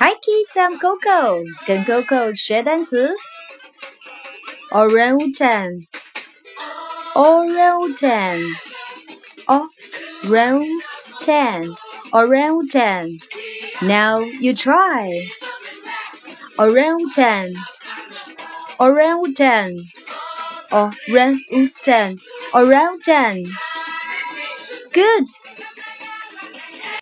Hi kids, I'm Coco，跟 Coco 学单词。Orangutan, orangutan, orangutan, orangutan. Now you try. Orangutan, orangutan, orangutan, orangutan. Good.